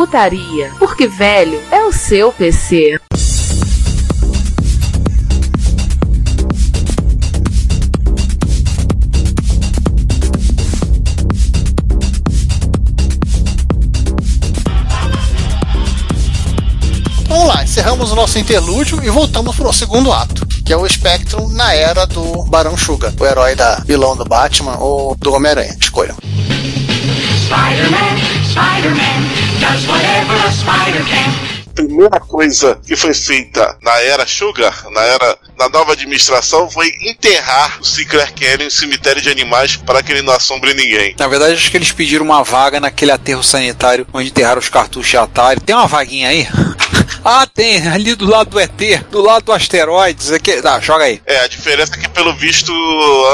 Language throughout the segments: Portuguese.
Retrocomputaria, porque velho é o seu PC. Vamos lá, encerramos o nosso interlúdio e voltamos pro segundo ato, que é o Spectrum na era do Barão Sugar, o herói da vilão do Batman ou do Homem-Aranha. Escolham. Spider-Man, Spider-Man, primeira coisa que foi feita na era Sugar, na era na nova administração, foi enterrar o Sinclair Canyon em cemitério de animais para que ele não assombre ninguém. Na verdade, acho que eles pediram uma vaga naquele aterro sanitário onde enterraram os cartuchos de Atari. Tem uma vaguinha aí? ah, tem, ali do lado do ET, do lado do asteroides. Aqui... Tá, joga aí. É, a diferença é que, pelo visto,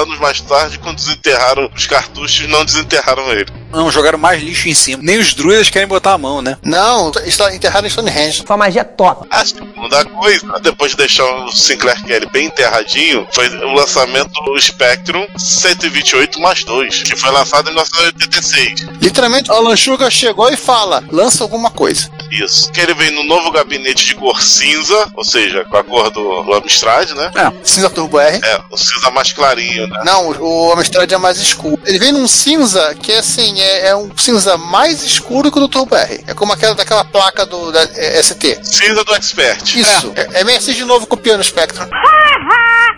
anos mais tarde, quando desenterraram os cartuchos, não desenterraram ele. Não, jogaram mais lixo em cima. Nem os druidas querem botar a mão, né? Não, está enterrado em Stonehenge. Foi uma magia top. A segunda coisa, depois de deixar o Sinclair Kelly bem enterradinho, foi o lançamento do Spectrum 128 mais 2, que foi lançado em 1986. Literalmente, o Alan Sugar chegou e fala: lança alguma coisa. Isso. Que ele vem no novo gabinete de cor cinza, ou seja, com a cor do, do Amstrad, né? É, cinza Turbo R. É, o cinza mais clarinho, né? Não, o Amstrad é mais escuro. Ele vem num cinza que, assim, é, é um cinza mais escuro que o do Turbo R. É como aquela daquela placa do da, é, ST. Cinza do Expert. Isso. É, é assim de novo copiando o Spectrum.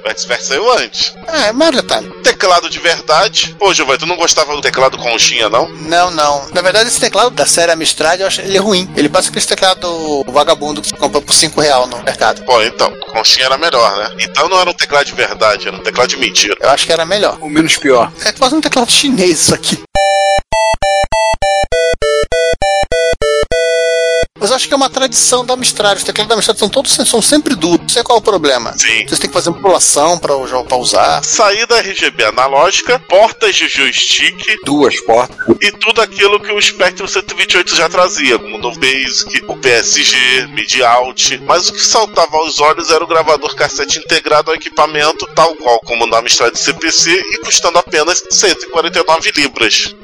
O Expert saiu antes. É, mais detalhe. Teclado de verdade. Pô, Giovanni, tu não gostava do teclado conchinha, não? Não, não. Na verdade, esse teclado da série Amstrad, eu acho ele é ruim. Ele passa aquele teclado vagabundo que você compra por 5 real no mercado. Pô, então, conchinha era melhor, né? Então não era um teclado de verdade, era um teclado de mentira. Eu acho que era melhor. O menos pior. É quase um teclado chinês isso aqui. Mas acho que é uma tradição da Amstrad. Os teclados da Amstrad são todos são sempre duros. Não sei qual é o problema. Sim. Vocês têm que fazer manipulação para o jogo pra usar. Saída RGB analógica, portas de joystick Duas portas. e tudo aquilo que o Spectrum 128 já trazia, como o Basic, o PSG, MIDI Out. Mas o que saltava aos olhos era o gravador cassete integrado ao equipamento, tal qual como na Amstrad CPC e custando apenas 149 libras.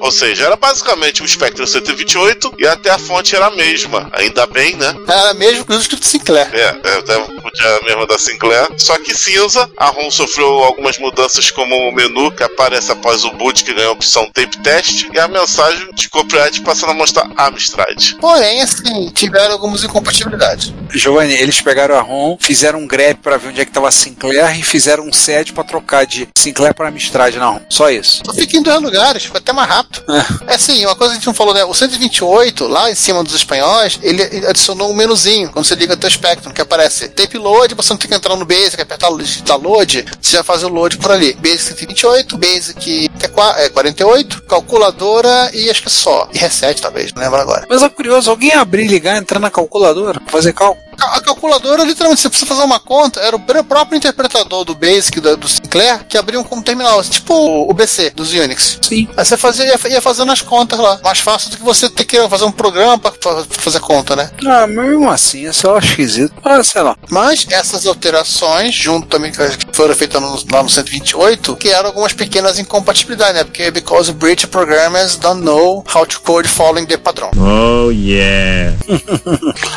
Ou seja, era basicamente o Spectrum 128 e até a fonte era a mesma. Ainda bem, né? Era mesmo que o escrito Sinclair. É, é, até podia mesmo da Sinclair. Só que cinza, a ROM sofreu algumas mudanças como o menu que aparece após o boot que ganhou a opção Tape Test e a mensagem de copyright passando a mostrar Amstrad. Porém, assim, tiveram algumas incompatibilidades. Giovanni, eles pegaram a ROM, fizeram um grep pra ver onde é que tava a Sinclair e fizeram um set pra trocar de Sinclair pra Amstrad na ROM. Só isso. Só fica em dois lugares, foi até mais rápido. É assim, uma coisa que a gente não falou, né? O 128, lá em cima dos espanhóis, ele adicionou um menuzinho quando você liga o teu Spectrum, que aparece tape load, você não tem que entrar no Basic, apertar digitar load, você já faz o load por ali. Basic 128, Basic que é qua- 48, calculadora e acho que é só. E reset, talvez, não lembro agora. Mas é curioso, alguém abrir, ligar, entrar na calculadora, fazer cálculo. A calculadora, literalmente, você precisa fazer uma conta, era o pr- próprio interpretador do Basic, da- do Sinclair, que abriu um como terminal, tipo o o BC dos Unix. Sim. Aí você fazia, ia, ia fazendo as contas lá. Mais fácil do que você ter que fazer um programa pra, pra fazer conta, né? Ah, mesmo assim, é só esquisito. Ah, sei lá. Mas essas alterações, junto também com as foram feitas no, lá no 128, criaram algumas pequenas incompatibilidades, né? Porque because British programmers don't know how to code following the padrão. Oh yeah.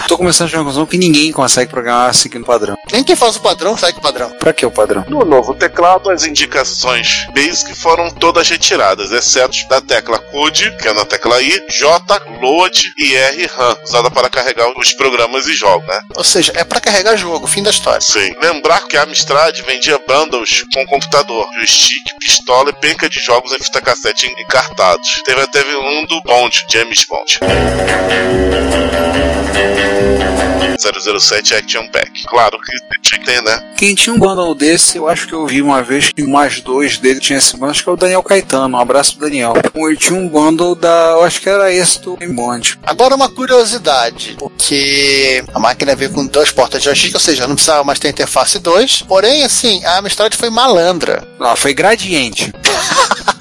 Tô começando a chegar à conclusão que ninguém consegue programar seguindo padrão. Nem quem faz o padrão segue o padrão. Pra que o padrão? No novo teclado, as indicações Basic foram todas retiradas, exceto da tecla Code, que é na tecla I, J, Load e R RAM, usada para carregar os programas e jogos, né? Ou seja, é pra carregar jogo, fim da história. Sim. Lembrar que a Amstrad vendia bundles com computador, joystick, pistola e penca de jogos em fita cassete encartados. Teve até um do Bond, James Bond. 007 Action Pack. Claro que tinha que ter, né? Quem tinha um bundle desse, eu acho que eu vi uma vez que mais dois dele tinha esse bundle, acho que é o Daniel Caetano. Um abraço pro Daniel. Ele tinha um bundle da. Eu acho que era esse do Bond. Agora uma curiosidade, porque a máquina veio com duas portas de joystick, ou seja, não precisava mais ter interface 2. Porém, assim, a Amstrad foi malandra. Ela foi gradiente.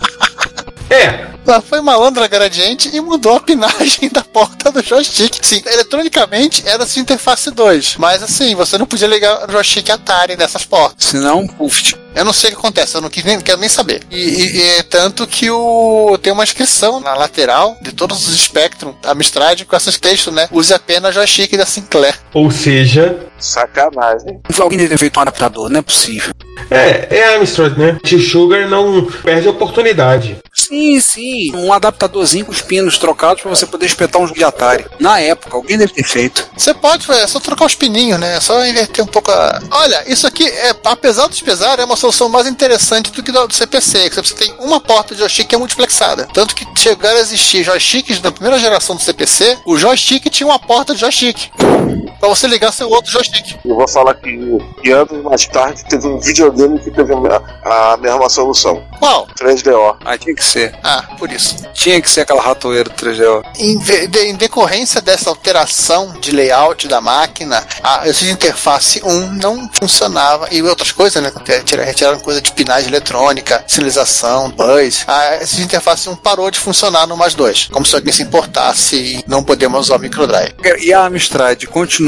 É, Ela foi malandra gradiente e mudou a pinagem da porta do joystick. Sim, eletronicamente era de interface 2. Mas assim, você não podia ligar o joystick Atari nessas portas. Senão, puf. Eu não sei o que acontece, eu não quis nem, quero nem saber. E, e- e é tanto que o tem uma inscrição na lateral de todos os Spectrum, Amstrad, com esses textos, né? Use apenas joystick da Sinclair. ou seja, Sacanagem. Alguém deve ter feito um adaptador, não é possível. é, é a Amstrad, né? Tio Sugar não perde a oportunidade. Sim, sim. Um adaptadorzinho com os pinos trocados pra você poder espetar um jogo de Atari. Na época, alguém deve ter feito. Você pode, é só trocar os pininhos, né? É só inverter um pouco a. Olha, isso aqui, é, apesar dos pesar, é uma solução mais interessante do que do, do CPC, que você tem uma porta de joystick que é multiplexada. Tanto que chegaram a existir joysticks da primeira geração do CPC, o joystick tinha uma porta de joystick. Pra você ligar seu outro joystick. Eu vou falar que, que anos mais tarde teve um videogame que teve a, a mesma solução. Qual? 3DO. Ah, tinha que ser. Ah, por isso. Tinha que ser aquela ratoeira 3DO. Em, de- em decorrência dessa alteração de layout da máquina, a essa interface 1 não funcionava e outras coisas, né? Retira- Retiraram coisa de pinagem eletrônica, sinalização, buzz. A essa interface 1 parou de funcionar no mais 2, como se alguém se importasse e não podemos usar o microdrive. E a Amstrad,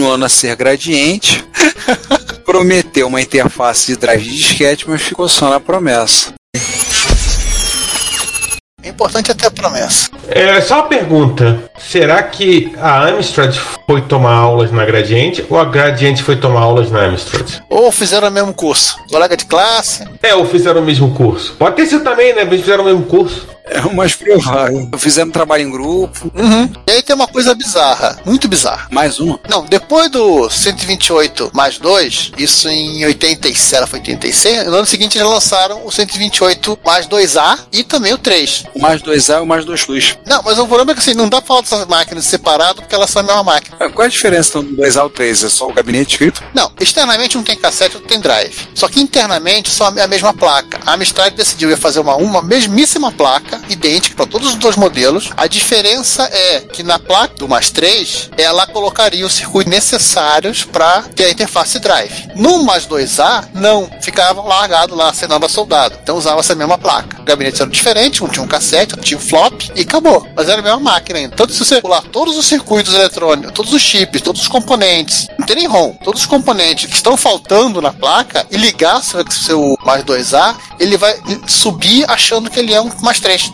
continuando a ser gradiente, prometeu uma interface de drive de disquete, mas ficou só na promessa. É importante até a promessa. É, só uma pergunta. Será que a Amstrad foi tomar aulas na Gradiente ou a Gradiente foi tomar aulas na Amstrad? Ou fizeram o mesmo curso. Colega de classe. É, ou fizeram o mesmo curso? Pode ter sido também, né? Eles fizeram o mesmo curso. É o mais provável. Fizeram trabalho em grupo. Uhum. E aí tem uma coisa bizarra, muito bizarra. Mais uma. Não, depois do 128 mais 2, isso em 86, era foi 86, no ano seguinte eles lançaram o 128 mais 2A e também o 3. O mais 2A e o mais 2 Plus. Não, mas o problema é que assim, não dá pra falar dessas máquinas separado porque elas são a mesma máquina. Ah, Qual é a diferença então, do 2A ao 3? É só o gabinete escrito? Não, externamente um tem cassete, outro tem drive. Só que internamente são a mesma placa. A Amstrad decidiu ia fazer uma, uma mesmíssima placa, idêntica para todos os dois modelos. A diferença é que na placa do mais 3, ela colocaria os circuitos necessários para ter a interface drive. No mais 2A, não. Ficava largado lá, nada soldado. Então usava essa mesma placa. O gabinete era diferente, um tinha um cassete, outro tinha um flop e acabou. Mas era a mesma máquina ainda. Tanto se você pular todos os circuitos eletrônicos, todos os chips, todos os componentes, não tem nem ROM, todos os componentes que estão faltando na placa e ligar seu, seu mais 2A, ele vai subir achando que ele é um mais 3.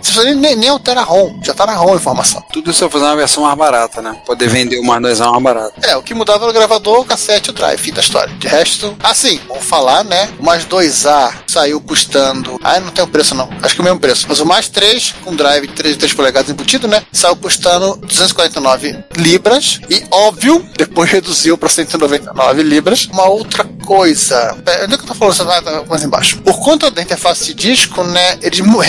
Você nem, nem altera a ROM, já tá na ROM a informação. Tudo isso é fazer uma versão mais barata, né? Poder vender o mais 2A mais barato. É, o que mudava era o gravador, o cassete e o drive, fim da história. De resto, assim, vamos falar, né? O mais 2A saiu custando. Ah, não tem o preço não. Acho que é o mesmo preço. Mas o mais 3, com drive de 3, 3 polegadas embutido, né? Saiu custando 249 libras. E, óbvio, depois reduziu para 199 libras. Uma outra coisa. É, onde é que eu tô falando? Tá mais embaixo. Por conta da interface de disco, né? Eles mo-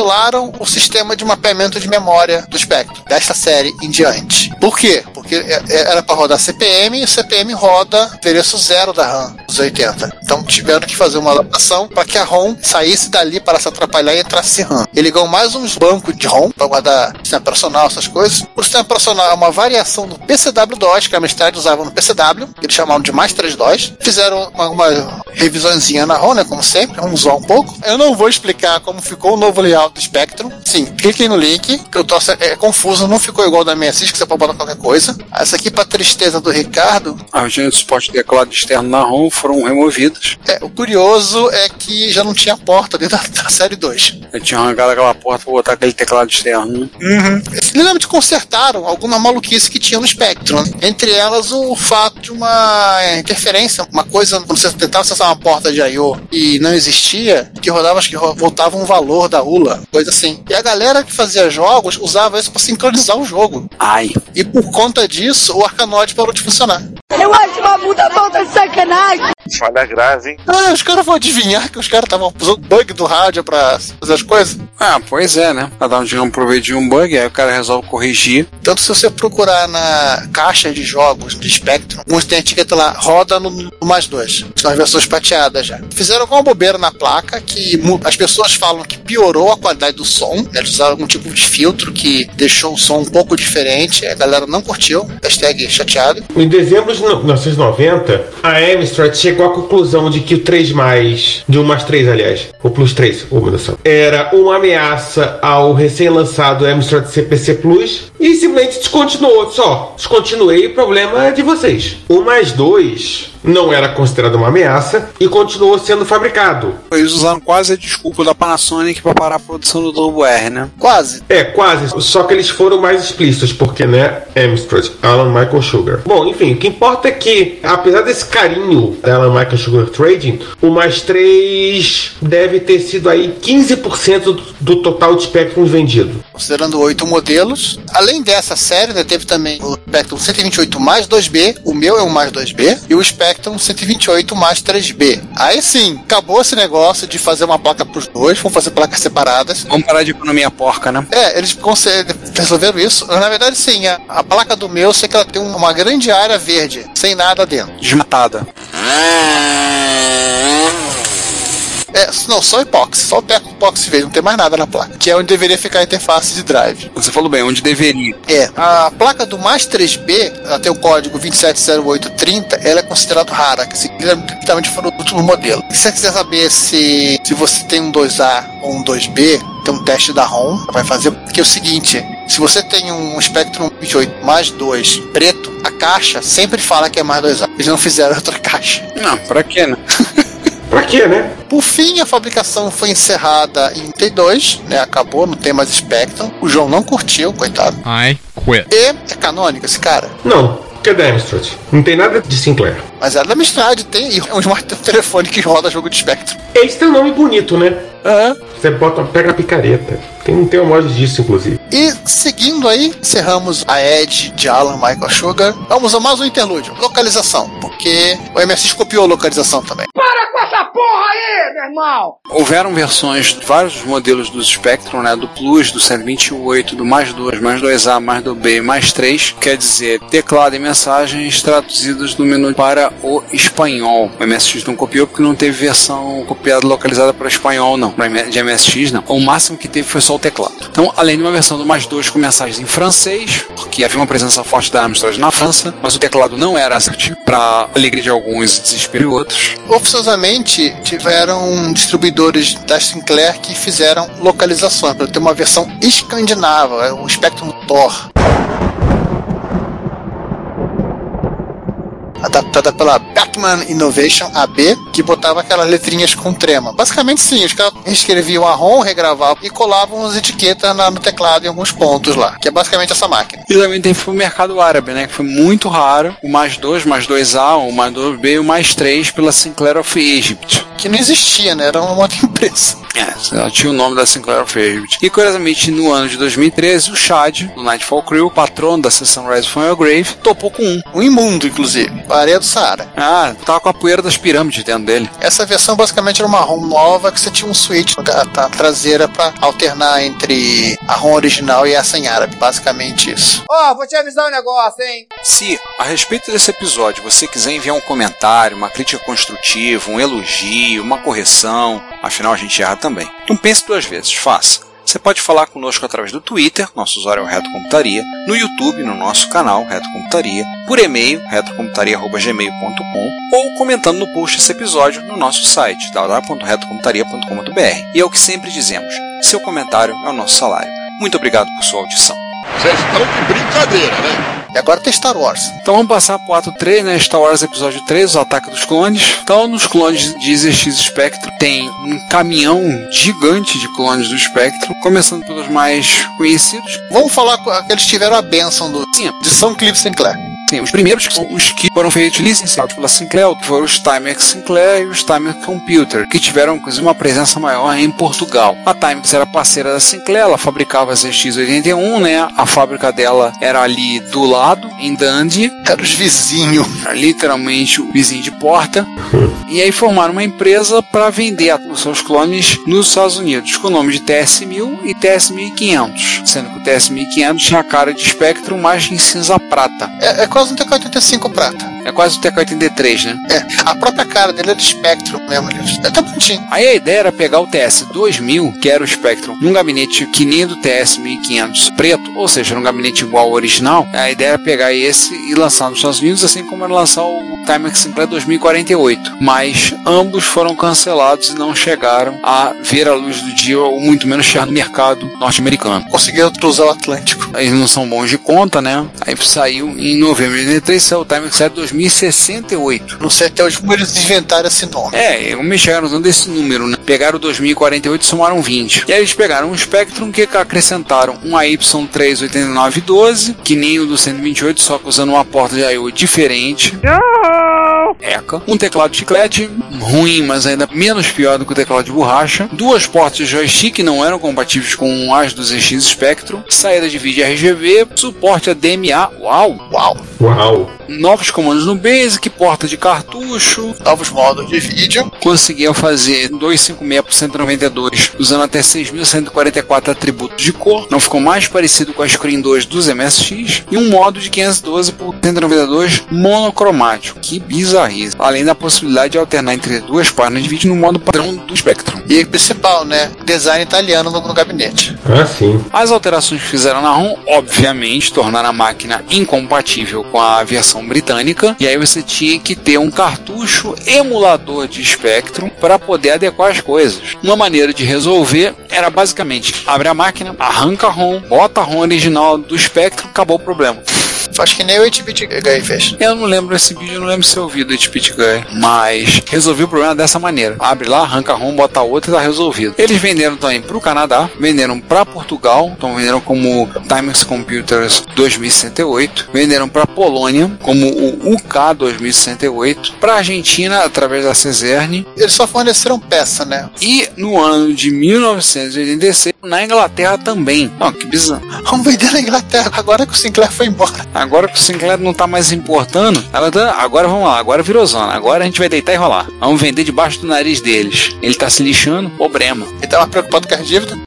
remodelaram o sistema de mapeamento de memória do Spectrum, desta série em diante. Por quê? Porque é- é- era para rodar CPM e o CPM roda endereço zero da RAM dos 80. Então tiveram que fazer uma adaptação para que a ROM saísse dali para se atrapalhar e entrasse RAM. Ele ligou mais uns bancos de ROM para guardar sistema operacional, essas coisas. O sistema operacional é uma variação do PCW-DOS que a Amstrad usava no PCW, que eles chamavam de mais 3DOS. Fizeram uma revisãozinha na ROM, né, como sempre, vamos zoar um pouco. Eu não vou explicar como ficou o novo layout do Spectrum. Sim, cliquem no link, que eu tô é, confuso, não ficou igual da 66, que você pode botar qualquer coisa. Essa aqui, pra tristeza do Ricardo, As regiões de suporte de teclado externo na ROM foram removidas. é, o curioso é que já não tinha porta dentro da, da série 2. Eu tinha arrancado aquela porta pra botar aquele teclado externo. Eles literalmente consertaram alguma maluquice que tinha no Spectrum. né? Entre elas, o fato de uma interferência, uma coisa, quando você tentava acessar uma porta de I.O. e não existia, que rodava, acho que voltava um valor da ULA, coisa assim. E a galera que fazia jogos usava isso para sincronizar o jogo. Ai. E por conta disso, o Arcanoid parou de funcionar. Eu acho uma puta falta de sacanagem. Falha grave, hein? Ah, os caras vão adivinhar que os caras estavam usando bug do rádio pra fazer as coisas. Ah, pois é, né? Cada um dia um proveito de um bug, aí o cara resolve corrigir. Tanto se você procurar na caixa de jogos do Spectrum, uns tem a etiqueta lá, roda no, no mais dois. São as versões prateadas já. Fizeram alguma bobeira na placa que as pessoas falam que piorou a qualidade do som. né? Eles usaram algum tipo de filtro que deixou o som um pouco diferente. A galera não curtiu. Hashtag chateado. Em dezembro de 1990, a Amstrad chegou à conclusão de que o 3 mais, de 1 mais 3, aliás, o Plus 3, oh, meu Deus era uma ameaça ao recém-lançado Amstrad CPC Plus e simplesmente descontinuou. Só, descontinuei, o problema é de vocês. O mais 2 não era considerado uma ameaça e continuou sendo fabricado. Eles usaram quase a desculpa da Panasonic para parar a produção do Turbo R, né? Quase. É, quase. Só que eles foram mais explícitos, porque, né? Amstrad, Alan Michael Sugar. Bom, enfim, o que importa é que, apesar desse carinho da Alan Michael Sugar Trading, o mais 3 deve ter sido aí 15% do, total de Spectrum vendido. Considerando oito modelos. Além dessa série, né, teve também o Spectrum 128 mais 2B. O meu é um mais 2B. E o Spectrum 128 mais 3B. Aí sim, acabou esse negócio de fazer uma placa pros dois. Vão fazer placas separadas. Vamos parar de economia porca, né? É, eles resolveram isso. Na verdade, sim, a, a placa do meu, eu sei que ela tem uma grande área verde, sem nada dentro. Desmatada. É, não, só epóxi, só o teco epóxi verde, não tem mais nada na placa. Que é onde deveria ficar a interface de drive. Você falou bem, onde deveria. É, a placa do mais 3B, ela tem o código 270830, ela é considerada rara, que literalmente foi no último modelo. E se você quiser saber se, se você tem um 2A ou um 2B, tem um teste da ROM, vai fazer, porque é o seguinte, se você tem um Spectrum 28 mais 2 preto, a caixa sempre fala que é mais 2A. Eles não fizeram outra caixa. Não, pra quê, né? Pra quê, né? Por fim, a fabricação foi encerrada em T2, né? Acabou, não tem mais Spectrum. O João não curtiu, coitado. I quit. E é canônico esse cara. Não, porque é da Amstrad. Não tem nada de Sinclair. Mas é da Amstrad, tem e é um smart telefone que roda jogo de Spectrum. Esse tem um nome bonito, né? É. Você bota, pega a picareta. Tem um tem mod disso, inclusive. E seguindo aí, encerramos a Edge de Alan Michael Sugar. Vamos a mais um interlúdio. Localização, porque o MSX copiou a localização também. Para com essa porra aí, meu irmão! Houveram versões de vários modelos do Spectrum, né? Do Plus, do 128, do mais 2, mais 2A, mais 2B, mais 3. Quer dizer, teclado e mensagens traduzidos do menu para o espanhol. O MSX não copiou porque não teve versão copiada localizada para espanhol, não. De MSX, não. O máximo que teve foi só o teclado. Então, além de uma versão mais 2 com mensagens em francês, porque havia uma presença forte da Amstrad na França, mas o teclado não era assertivo, para alegria de alguns e desespero de outros. Oficiosamente, tiveram distribuidores da Sinclair que fizeram localizações, para ter uma versão escandinava, o Spectrum Thor. Adaptada pela Beckman Innovation AB, que botava aquelas letrinhas com trema. Basicamente, sim, os caras escreviam a ROM, regravavam e colavam as etiquetas na- no teclado em alguns pontos lá, que é basicamente essa máquina. E também teve o mercado árabe, né? Que foi muito raro. O mais 2, mais 2A, o mais 2B e o mais 3 pela Sinclair of Egypt. Que não existia, né? Era uma outra empresa. É, ela tinha o nome da Sinclair of Egypt. E curiosamente, no ano de 2013, o Chad, do Nightfall Crew, patrono da sessão Rise from Your Grave, topou com um. Um imundo, inclusive. A areia do Saara. Ah, tava com a poeira das pirâmides dentro dele. Essa versão basicamente era uma ROM nova que você tinha um switch na na traseira para alternar entre a ROM original e essa em árabe. Basicamente isso. Ó, vou te avisar um negócio, hein? Se, a respeito desse episódio, você quiser enviar um comentário, uma crítica construtiva, um elogio, uma correção, afinal a gente erra também. Então pense duas vezes, faça. Você pode falar conosco através do Twitter, nosso usuário é o Reto Computaria, no YouTube, no nosso canal Reto Computaria, por e-mail, retocomputaria.gmail.com ou comentando no post desse episódio no nosso site, www.retocomputaria.com.br. E é o que sempre dizemos, seu comentário é o nosso salário. Muito obrigado por sua audição. Vocês estão de brincadeira, né? E agora tem Star Wars. Então vamos passar pro ato 3, né? Star Wars Episódio 3, o ataque dos clones. Então, nos clones de ZX Spectrum, tem um caminhão gigante de clones do Spectrum, começando pelos mais conhecidos. Vamos falar com que eles tiveram a benção do, Sim. de São Clive Sinclair. Os primeiros que são os que foram feitos licenciados pela Sinclair foram os Timex Sinclair e os Timex Computer, que tiveram inclusive uma presença maior em Portugal. A Timex era parceira da Sinclair, ela fabricava as X81, né? A fábrica dela era ali do lado, em Dundee. Era os vizinhos. Era literalmente o vizinho de porta. E aí formaram uma empresa para vender os seus clones nos Estados Unidos, com o nome de TS-1000 e TS-1500, sendo que o TS-1500 tinha a cara de Spectrum, mas em cinza prata. É, é quase um TK-85 prata. É quase o TK-83, né? É, a própria cara dele é de Spectrum mesmo. É até bonitinho. Aí a ideia era pegar o TS-2000, que era o Spectrum, num gabinete que nem do TS-1500 preto, ou seja, num gabinete igual ao original. A ideia era pegar esse e lançar nos Estados Unidos, assim como era lançar o Timex Sinclair 2048. Mas ambos foram cancelados e não chegaram a ver a luz do dia, ou muito menos chegar no mercado norte-americano. Conseguiram cruzar o Atlântico. Eles não são bons de conta, né? Aí saiu em novembro de 83, saiu o Timex Sinclair 2068. Não sei até hoje como eles inventaram esse nome. É, como eles chegaram usando esse número, né? Pegaram o 2048 e somaram 20. E aí eles pegaram um Spectrum que acrescentaram um AY38912, que nem o do 128, só que usando uma porta de I.O. diferente. ECA. Um teclado de chiclete, ruim, mas ainda menos pior do que o teclado de borracha. Duas portas de joystick que não eram compatíveis com as do ZX Spectrum. Saída de vídeo RGB, suporte a DMA. Uau! Uau! Uau! Novos comandos no Basic, porta de cartucho, novos modos de vídeo. Conseguiam fazer 256 por 192 usando até 6144 atributos de cor. Não ficou mais parecido com a Screen 2 dos MSX. E um modo de 512 por 192 monocromático. Que Além da possibilidade de alternar entre duas páginas de vídeo no modo padrão do Spectrum. E principal, né? Design italiano no, no gabinete. Ah, sim. As alterações que fizeram na ROM, obviamente, tornaram a máquina incompatível com a versão britânica. E aí você tinha que ter um cartucho emulador de Spectrum para poder adequar as coisas. Uma maneira de resolver era basicamente abre a máquina, arranca a ROM, bota a ROM original do Spectrum, acabou o problema. Acho que nem o 8-bit Guy fez. Eu não lembro esse vídeo, eu não lembro se eu ouvi do 8-bit Guy, mas resolvi o problema dessa maneira. Abre lá, arranca a ROM, bota outra e tá resolvido. Eles venderam também pro Canadá, venderam para Portugal, então venderam como Timex Computers 2068, venderam para Polônia como o UK 2068, para Argentina através da Ceserne. Eles só forneceram peça, né? E no ano de 1986 na Inglaterra também. Não, que bizarro. Vamos vender na Inglaterra agora que o Sinclair foi embora. Agora que o Sinclair não tá mais importando, ela tá, agora vamos lá, agora virou zona. Agora a gente vai deitar e rolar. Vamos vender debaixo do nariz deles. Ele tá se lixando, problema. Ele tá mais preocupado com as dívidas?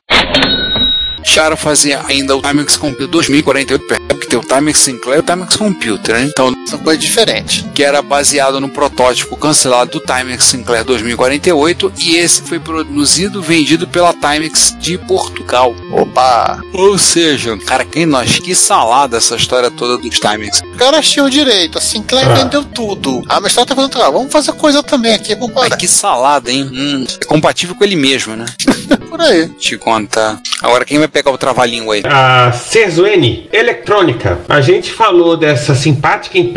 Charo fazia ainda o Timex Computer 2048, que tem o Timex Sinclair e o Timex Computer, né? Então, são coisas diferentes. Que era baseado no protótipo cancelado do Timex Sinclair 2048 e esse foi produzido vendido pela Timex de Portugal. Opa! Ou seja, cara, quem nós que salada essa história toda dos Timex. O cara o direito, a Sinclair ah. vendeu tudo. A Amstrad tá fazendo, ah, vamos fazer coisa também aqui, vamos Ai, que salada, hein? Hum, é compatível com ele mesmo, né? Por aí. Te contar. Agora quem vai pegar o trava-língua aí? A Cezuene Eletrônica. A gente falou dessa simpática empresa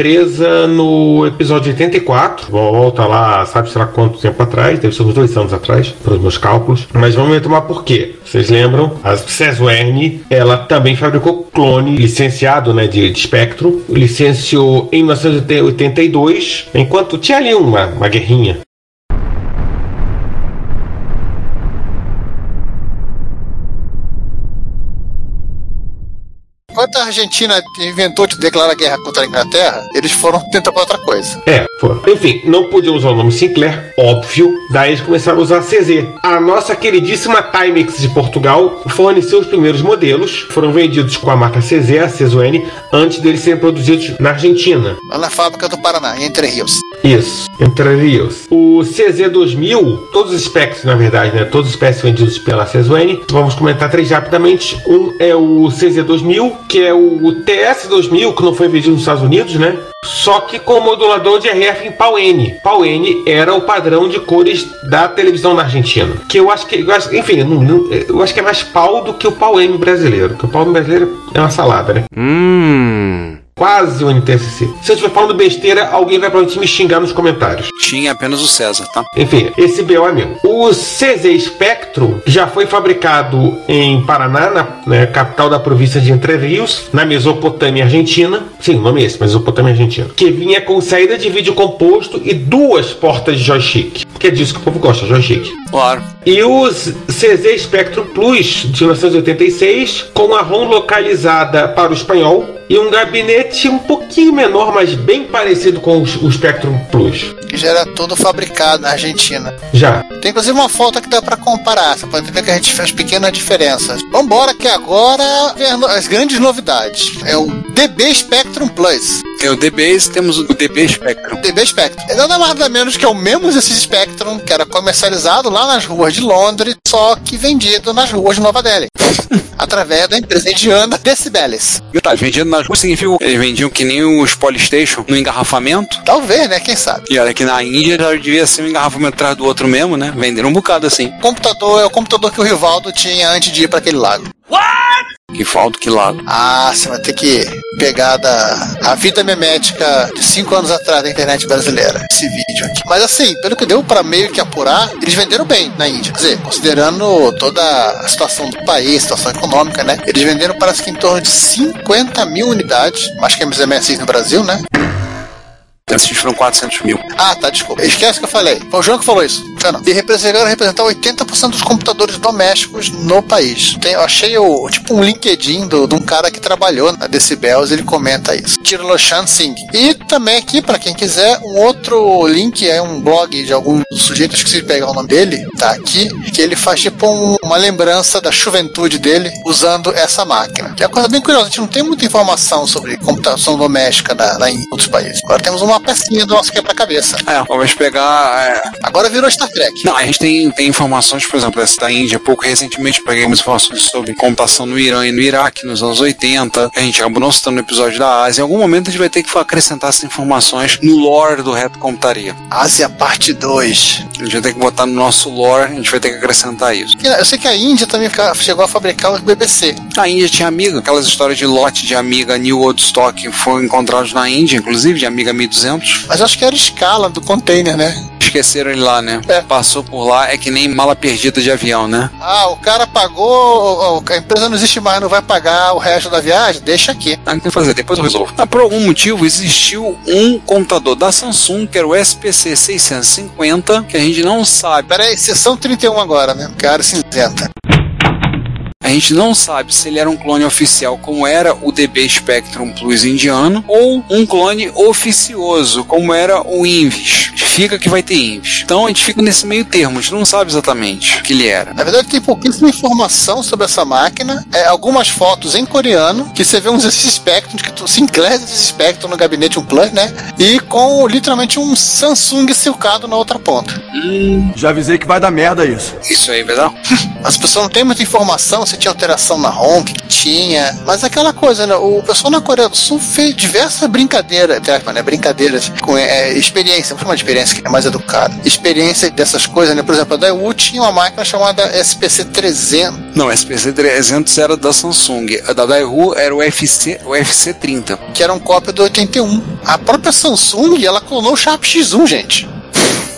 no episódio 84. Volta lá, sabe sei lá quanto tempo atrás, deve ser uns dois anos atrás, pelos meus cálculos. Mas vamos retomar por quê. Vocês lembram? A Cezuene, ela também fabricou clone licenciado né, de, de Spectrum. Licenciou em 1982, enquanto tinha ali uma, uma guerrinha Enquanto a Argentina inventou de declarar guerra contra a Inglaterra, eles foram tentar pra outra coisa. É, foram. Enfim, não podiam usar o nome Sinclair, óbvio. Daí eles começaram a usar CZ. A nossa queridíssima Timex de Portugal forneceu os primeiros modelos. Foram vendidos com a marca CZ, a CZN, antes deles serem produzidos na Argentina. Lá na fábrica do Paraná, Entre Rios. Isso, Entre Rios. O CZ2000, todos os specs, na verdade, né? Todos os specs vendidos pela CZN. Vamos comentar três rapidamente. Um é o CZ2000, que é o TS2000, que não foi vendido nos Estados Unidos, né? Só que com modulador de RF em pau N. Pau N era o padrão de cores da televisão na Argentina. Que eu acho que, eu acho, enfim, não, não, eu acho que é mais pau do que o pau M brasileiro. Que o pau M brasileiro é uma salada, né? Hum. Quase o NTSC. Se eu estiver falando besteira, alguém vai provavelmente me xingar nos comentários. Tinha apenas o César, tá? Enfim, esse BO é meu. O CZ Spectrum já foi fabricado em Paraná, na né, capital da província de Entre Rios, na Mesopotâmia Argentina. Sim, o nome é esse, Mesopotâmia Argentina. Que vinha com saída de vídeo composto e duas portas de joystick. Que é disso que o povo gosta, joystick. Claro. E o CZ Spectrum Plus de 1986, com a ROM localizada para o espanhol e um gabinete um pouquinho menor, mas bem parecido com o Spectrum Plus. Já era todo fabricado na Argentina. Já. Tem inclusive uma foto que dá pra comparar. Você pode ver que a gente fez pequenas diferenças. Vambora, que agora as grandes novidades. É o DB Spectrum Plus. Tem o DBase, temos o DB Spectrum. DB Spectrum. É nada mais nada menos que é o mesmo esse Spectrum que era comercializado lá nas ruas de Londres, só que vendido nas ruas de Nova Delhi. através da empresa indiana Decibeles. Detalhe, vendido nas ruas significa que eles vendiam que nem os Polystation no engarrafamento. Talvez, né? Quem sabe? E olha que na Índia já devia ser um engarrafamento atrás do outro mesmo, né? Venderam um bocado assim. O computador é o computador que o Rivaldo tinha antes de ir para aquele lago. Que falta que lado. Ah, você vai ter que pegar da a vida memética de cinco anos atrás da internet brasileira. Esse vídeo aqui. Mas assim, pelo que deu para meio que apurar, eles venderam bem na Índia. Quer dizer, considerando toda a situação do país, situação econômica, né? Eles venderam parece que em torno de 50 mil unidades. Mais que a MSX no Brasil, né? Esses foram 400 mil. Ah, tá, desculpa. Esquece que eu falei. Foi o João que falou isso. Não. E representaram representar 80% dos computadores domésticos no país. Tem, eu achei o, tipo um LinkedIn de um cara que trabalhou na Decibels, ele comenta isso. Tirloshan Singh. E também aqui, para quem quiser, um outro link é um blog de algum sujeito, acho que se pegar o nome dele, tá aqui, que ele faz tipo um- uma lembrança da juventude dele usando essa máquina. Que é uma coisa bem curiosa, a gente não tem muita informação sobre computação doméstica na, na, em outros países. Agora temos uma pecinha do nosso quebra-cabeça. É, vamos pegar. é, Agora virou Star Trek. Não, a gente tem, tem informações, por exemplo, essa da Índia. Pouco recentemente pegamos informações sobre computação no Irã e no Iraque nos anos 80. A gente acabou não citando no episódio da Ásia. Em algum momento a gente vai ter que acrescentar essas informações no lore do Reto Computaria. Ásia Parte 2. A gente vai ter que botar no nosso lore, a gente vai ter que acrescentar isso. Eu sei que a Índia também chegou a fabricar os BBC. A Índia tinha amiga, aquelas histórias de lote de amiga New Woodstock foram encontrados na Índia, inclusive, de amiga 1200. Mas eu acho que era escala do container, né? Esqueceram ele lá, né? É. Passou por lá, é que nem mala perdida de avião, né? Ah, o cara pagou, a empresa não existe mais, não vai pagar o resto da viagem? Deixa aqui. Ah, não tem que fazer, depois eu resolvo. Ah, por algum motivo existiu um computador da Samsung, que era o SPC 650, que a gente não sabe. Pera aí, sessão 31 agora, né? Cara cinzenta. A gente não sabe se ele era um clone oficial, como era o DB Spectrum Plus indiano, ou um clone oficioso, como era o Invis. Fica que vai ter Invis. Então a gente fica nesse meio termo, a gente não sabe exatamente o que ele era. Na verdade, tem pouquíssima informação sobre essa máquina. É, algumas fotos em coreano, que você vê uns esses Spectrum, que tu, Sinclair esses Spectrum no gabinete, um Plus, né? E com literalmente um Samsung silcado na outra ponta. Já avisei que vai dar merda isso. Isso aí, verdade? As pessoas não têm muita informação se tinha alteração na ROM, que tinha. Mas aquela coisa, né? O pessoal na Coreia do Sul fez diversas brincadeiras, né? Brincadeiras com é, experiência, vamos chamar de experiência que é mais educado. Experiência dessas coisas, né? Por exemplo, a Daewoo tinha uma máquina chamada SPC 300. Não, o SPC 300 era da Samsung. A da Daewoo era o FC, o FC30. que era um cópia do 81. A própria Samsung, ela clonou o Sharp X1, gente.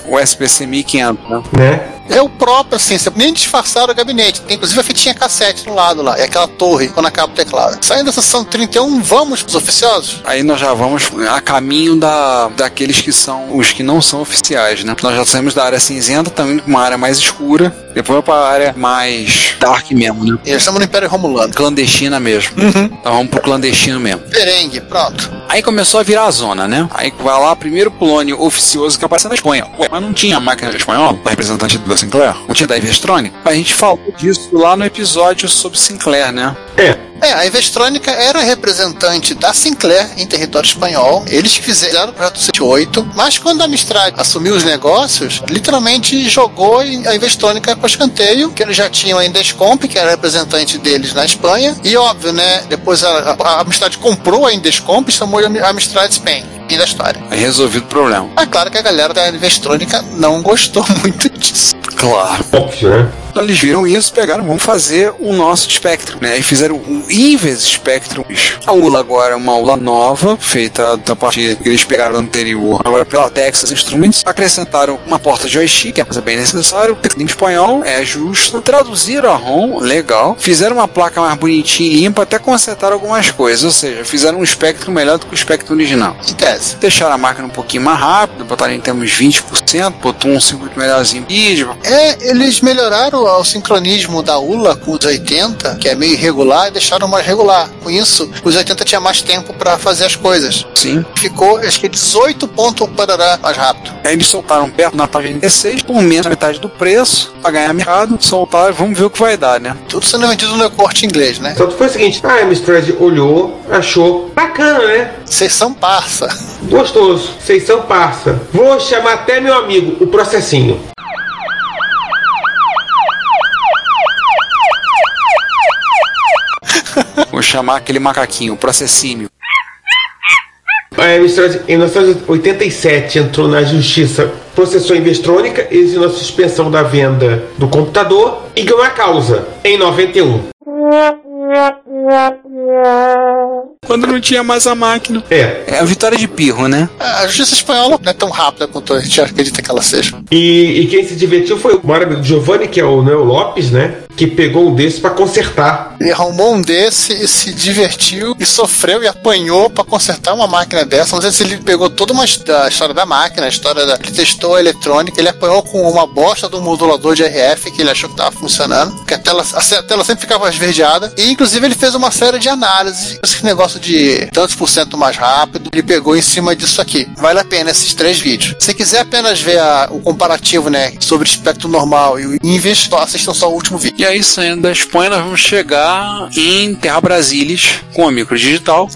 O SPC 1500, né? Né? É o próprio, assim, nem disfarçaram o gabinete. Inclusive a fitinha cassete no lado lá. É aquela torre quando acaba o teclado. Saindo da sessão 31, vamos pros oficiosos? Aí nós já vamos a caminho da, daqueles que são os que não são oficiais, né? Nós já saímos da área cinzenta, também uma área mais escura, depois para a área mais dark mesmo, né? E estamos no Império Romulano. Clandestina mesmo. Então vamos pro clandestino mesmo. Perengue, pronto. Aí começou a virar a zona, né? Aí vai lá, primeiro clone oficioso que apareceu na Espanha. Ué, mas não tinha máquina espanhola, representante da Sinclair? Não tinha da Investronic? A gente falou disso lá no episódio sobre Sinclair, né? É. É, a Investrônica era representante da Sinclair em território espanhol. Eles fizeram o projeto 78, mas quando a Amstrad assumiu os negócios, literalmente jogou a Investrônica para escanteio, que eles já tinham a Indescomp, que era representante deles na Espanha, e óbvio, né, depois a, a, a Amstrad comprou a Indescomp e chamou de Amstrad Spain. Fim da história. Aí resolvido o problema. É claro que a galera da Investrônica não gostou muito disso. Claro. Óbvio, né? Eles viram isso, pegaram, vamos fazer o nosso Spectrum, né? E fizeram o Inves Spectrum. A ULA agora é uma ULA nova, feita da partir que eles pegaram do anterior, agora pela Texas Instruments. Acrescentaram uma porta joystick, que é bem necessária. Em espanhol, é justo. Traduziram a ROM, legal. Fizeram uma placa mais bonitinha e limpa, até consertaram algumas coisas. Ou seja, fizeram um Spectrum melhor do que o Spectrum original. Em tese. Deixaram a máquina um pouquinho mais rápida, botaram em termos 20%, botou um circuito melhorzinho vídeo. É, eles melhoraram o sincronismo da ULA com os 80, que é meio irregular, e deixaram mais regular. Com isso, os 80 tinha mais tempo para fazer as coisas. Sim. Ficou, acho que 18 pontos parará mais rápido. Aí eles soltaram perto na página 16, por menos da metade do preço, pra ganhar mercado, soltaram, vamos ver o que vai dar, né? Tudo sendo vendido no corte inglês, né? Só que foi o seguinte, a Amstrad olhou, achou bacana, né? Vocês são parça. Gostoso, vocês são parça. Vou chamar até meu amigo, o processinho. Vou chamar aquele macaquinho, o processímio. A Amstrad, em 1987, entrou na justiça, processou a Investrônica, exigiu a suspensão da venda do computador e ganhou a causa em 91. Quando não tinha mais a máquina. É. É a vitória de pirro, né? A justiça espanhola não é tão rápida quanto a gente acredita que ela seja. E, e quem se divertiu foi o maior amigo do Giovanni, que é o Neo Lopes, né? Que pegou um desses pra consertar. Ele arrumou um desse e se divertiu e sofreu e apanhou pra consertar uma máquina dessa. Não sei se ele pegou toda uma da história da máquina, a história da. Ele testou a eletrônica, ele apanhou com uma bosta do modulador de RF que ele achou que tava funcionando, que a tela, a tela sempre ficava esverdeada. E inclusive ele fez uma série de análises. Esse negócio de tantos por cento mais rápido, ele pegou em cima disso aqui. Vale a pena esses três vídeos. Se quiser apenas ver a- o comparativo, né, sobre espectro normal e o Inves, assistam só o último vídeo. E aí, saindo da Espanha, nós vamos chegar em Terra Brasilis com a Microdigital.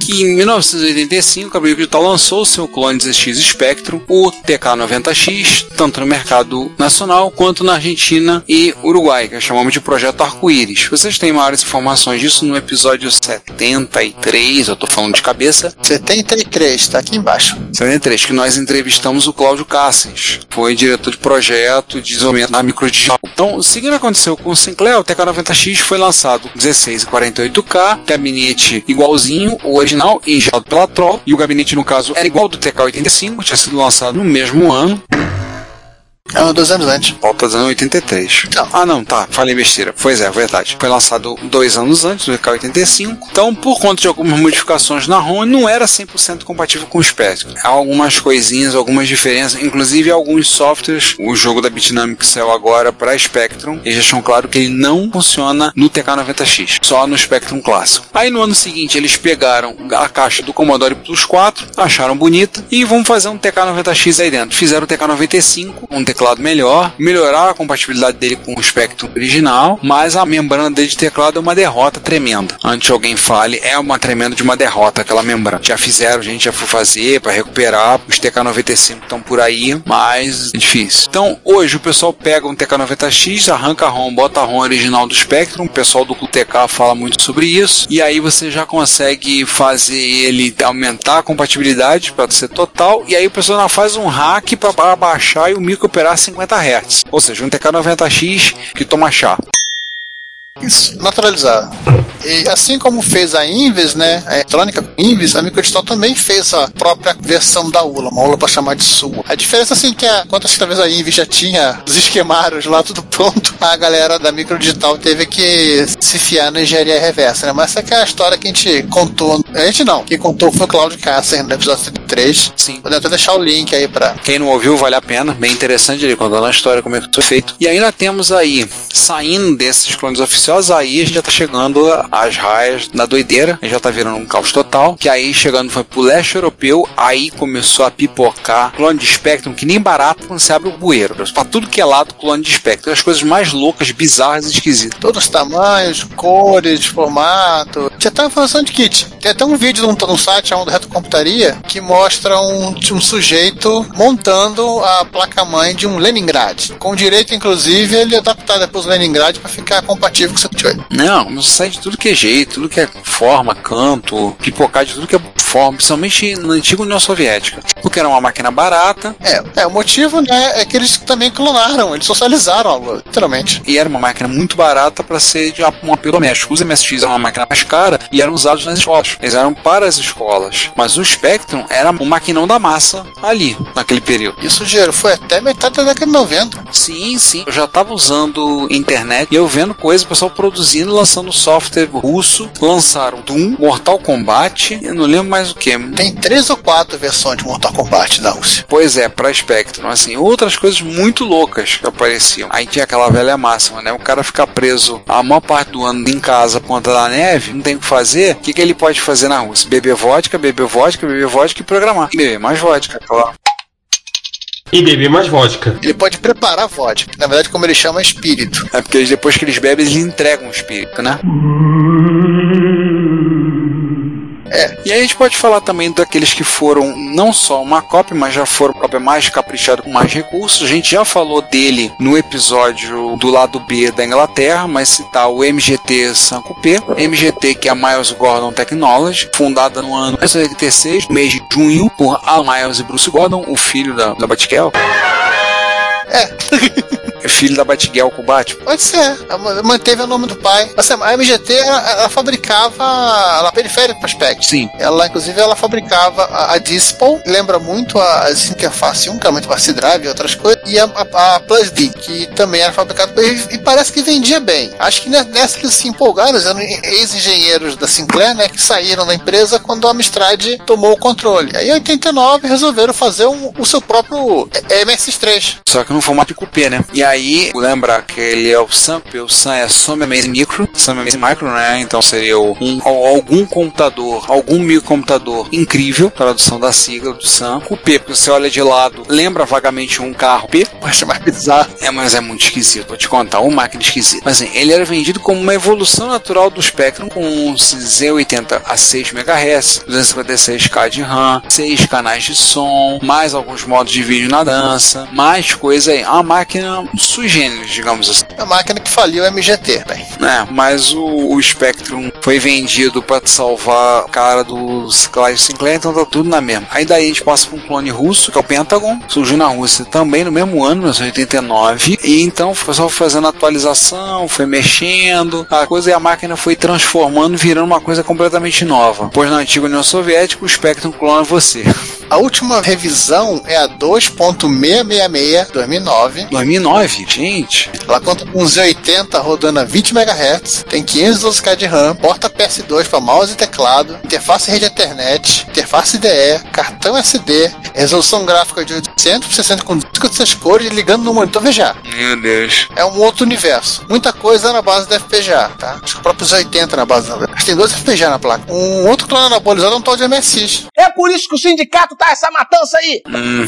Que em 1985 a Microdigital lançou o seu clone 16X Spectrum, o TK90X, tanto no mercado nacional quanto na Argentina e Uruguai, que chamamos de Projeto Arco-Íris. Vocês têm maiores informações disso no episódio 73, eu tô falando de cabeça. 73, tá aqui embaixo. 73, que nós entrevistamos o Cláudio Cassens, foi diretor de projeto de desenvolvimento da Microdigital. Então, o seguinte aconteceu com o Sinclair, o TK90X foi lançado 16 e 48K, gabinete igualzinho, o original, injetado pela Troll, e o gabinete, no caso, era igual do TK85, tinha sido lançado no mesmo ano. É um dois anos antes. Ó, tá dizendo 83. Ah, não, tá. Falei besteira. Pois é, verdade. Foi lançado dois anos antes do EK85. Então, por conta de algumas modificações na ROM, não era 100% compatível com o Spectrum. Há algumas coisinhas, algumas diferenças. Inclusive, alguns softwares. O jogo da Bitnamic saiu agora para Spectrum, eles deixam claro que ele não funciona no TK90X. Só no Spectrum clássico. Aí, no ano seguinte, eles pegaram a caixa do Commodore Plus 4, acharam bonita e vão fazer um TK90X aí dentro. Fizeram o TK95, um teclado melhor, melhorar a compatibilidade dele com o Spectrum original, mas a membrana dele de teclado é uma derrota tremenda. Antes que alguém fale, é uma tremenda de uma derrota aquela membrana. Já fizeram, a gente já foi fazer para recuperar, os TK95 estão por aí, mas é difícil. Então, hoje o pessoal pega um TK90X, arranca a ROM, bota a ROM original do Spectrum, o pessoal do QTK fala muito sobre isso, e aí você já consegue fazer ele aumentar a compatibilidade para ser total, e aí o pessoal faz um hack para baixar e o micro operar 50 Hz. Ou seja, um TK90X que toma chá. Isso, naturalizado. E assim como fez a Inves, né, a eletrônica Inves, a Microdigital também fez a própria versão da ULA, uma ULA para chamar de sua. A diferença assim que a, quando talvez a Inves já tinha os esquemários lá tudo pronto, a galera da Microdigital teve que se fiar na engenharia reversa, né? Mas essa que é a história que a gente contou. A gente não, quem contou foi o Claudio Kasser no episódio 73. Sim. Vou até deixar o link aí pra. Quem não ouviu, vale a pena. Bem interessante ele contando a história, como é que foi feito. E ainda temos aí, saindo desses clones oficiosos, aí a gente já tá chegando às raias da doideira. Já tá virando um caos total. Que aí, chegando foi pro leste europeu, aí começou a pipocar clone de Spectrum, que nem barato quando você abre o bueiro. Pra tudo que é lado, clone de Spectrum. As coisas mais loucas, bizarras e esquisitas. Todos os tamanhos, cores, formato. Já tá falando de kit. Tem até um vídeo num, num site chamado Reto Computaria que mostra um, um sujeito montando a placa-mãe de um Leningrad. Com direito, inclusive, ele adaptar depois o Leningrad para ficar compatível com o 78. Não, mas sai de tudo que é jeito, tudo que é forma, canto, pipocar de tudo que é forma, principalmente na antiga União Soviética. Porque era uma máquina barata. É, é o motivo, né, é que eles também clonaram, eles socializaram a Lua, literalmente. E era uma máquina muito barata para ser de um apelo doméstico. Os MSX eram uma máquina mais cara e eram usados nas escolas. Eles eram para as escolas. Mas o Spectrum era o maquinão da massa ali, naquele período. Isso, Gero, foi até metade da década de 90. Sim, sim. Eu já estava usando internet e eu vendo coisas, o pessoal produzindo lançando software russo. Lançaram Doom, Mortal Kombat, eu não lembro mais o que. Tem três ou quatro versões de Mortal Kombat da Rússia. Pois é, pra Spectrum, assim, outras coisas muito loucas que apareciam. Aí tinha aquela velha máxima, né? O cara ficar preso a maior parte do ano em casa por conta da neve, não tem o que fazer. O que, que ele pode fazer na Rússia? Beber vodka, beber vodka, beber vodka e programar. E beber mais vodka, claro. E beber mais vodka. Ele pode preparar vodka. Na verdade, como ele chama, é espírito. É porque eles, depois que eles bebem, eles entregam o espírito, né? É. E aí a gente pode falar também daqueles que foram não só uma cópia, mas já foram cópia mais caprichada com mais recursos. A gente já falou dele no episódio do lado B da Inglaterra, mas citar o MGT Sanco-P, MGT que é a Miles Gordon Technology, fundada no ano 1986, mês de junho, por Al Miles e Bruce Gordon, o filho da, da Batgirl. É. filho da Batgirl com o Batman. Pode ser. Ela Manteve o nome do pai. Assim, a MGT, ela, ela fabricava ela periférico para Spectrum. Sim. Ela, inclusive, ela fabricava a, a Dispel, lembra muito a, as interface 1, que é muito para C-Drive e outras coisas, e a, a, a Plus D, que também era fabricada e, e parece que vendia bem. Acho que nessa eles se empolgaram, eram ex-engenheiros da Sinclair, né, que saíram da empresa quando a Amstrad tomou o controle. Aí, em 89, resolveram fazer um, o seu próprio MSX3. Só que no formato de cupê, né? E aí, lembra que ele é o SAM, porque o SAM é Some Amazing Micro, Some Amazing Micro, né? Então seria o, um, algum computador, algum microcomputador incrível, tradução da sigla do SAM. Cupê, porque você olha de lado, lembra vagamente um carro P, acho mais bizarro. É, mas é muito esquisito, vou te contar, uma máquina esquisita. Mas assim, ele era vendido como uma evolução natural do Spectrum com um Z80 a 6 MHz, 256K de RAM, 6 canais de som, mais alguns modos de vídeo na dança, mais coisa aí. Uma máquina sui generis, digamos assim. A máquina que faliu é o MGT, bem. É, mas o, o Spectrum foi vendido para salvar a cara do Clive Sinclair, então tá tudo na mesma. Aí daí a gente passa para um clone russo, que é o Pentagon, surgiu na Rússia também no mesmo ano, 1989, e então o foi fazendo atualização, foi mexendo, a coisa e a máquina foi transformando, virando uma coisa completamente nova. Pois na antiga União Soviética, o Spectrum clona você. A última revisão é a 2.666 2009. 2009, gente. Ela conta com um Z80 rodando a 20 MHz, tem 512K de RAM, porta PS2 para mouse e teclado, interface rede Ethernet, interface IDE, cartão SD, resolução gráfica de 860 com 56 cores ligando no monitor VGA. Meu Deus. É um outro universo. Muita coisa na base da FPGA, tá? Acho que o próprio Z80 na base da. Acho que tem dois FPGA na placa. Um outro clone anabolizado é um tal de MSX. É por isso que o sindicato tá essa matança aí. Hum.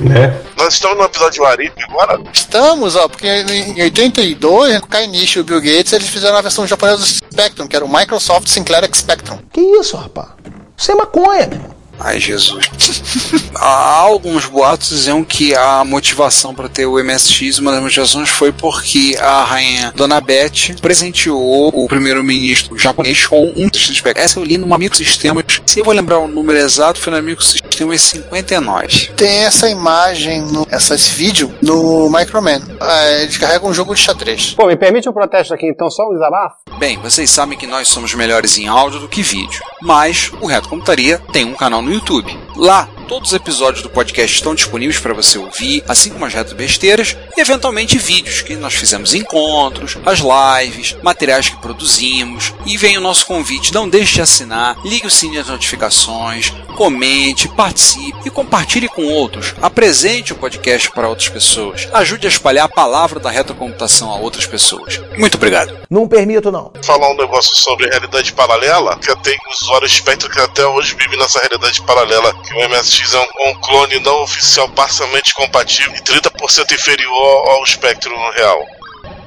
né? Nós estamos no episódio Arip agora? Estamos, ó, porque em 82, o Kai Nishi e o Bill Gates, eles fizeram a versão japonesa do Spectrum, que era o Microsoft Sinclair Spectrum. Que isso, rapaz? Isso é maconha, meu. Ai, Jesus. Há alguns boatos diziam que a motivação para ter o MSX, uma das motivações foi porque a rainha Dona Beth presenteou o primeiro-ministro japonês com um Spectrum. Essa eu li no Microsistemas. Se eu vou lembrar o número exato, foi na Microsistemas 59. Tem essa imagem, no, esse vídeo no Microman. Ah, Eles carregam um jogo de xadrez. Pô, me permite um protesto aqui então, só um desabafo? Bem, vocês sabem que nós somos melhores em áudio do que vídeo, mas o Reto Computaria tem um canal no YouTube. Lá, todos os episódios do podcast estão disponíveis para você ouvir, assim como as retas besteiras e eventualmente vídeos que nós fizemos encontros, as lives, materiais que produzimos. E vem o nosso convite, não deixe de assinar, ligue o sininho das notificações, comente, participe e compartilhe com outros. Apresente o podcast para outras pessoas. Ajude a espalhar a palavra da retrocomputação a outras pessoas. Muito obrigado. Não permito, não. Falar um negócio sobre realidade paralela, que tem usuário Spectrum que até hoje vive nessa realidade paralela, que o MSX é um, um clone não oficial parcialmente compatível e 30% inferior ao Spectrum real.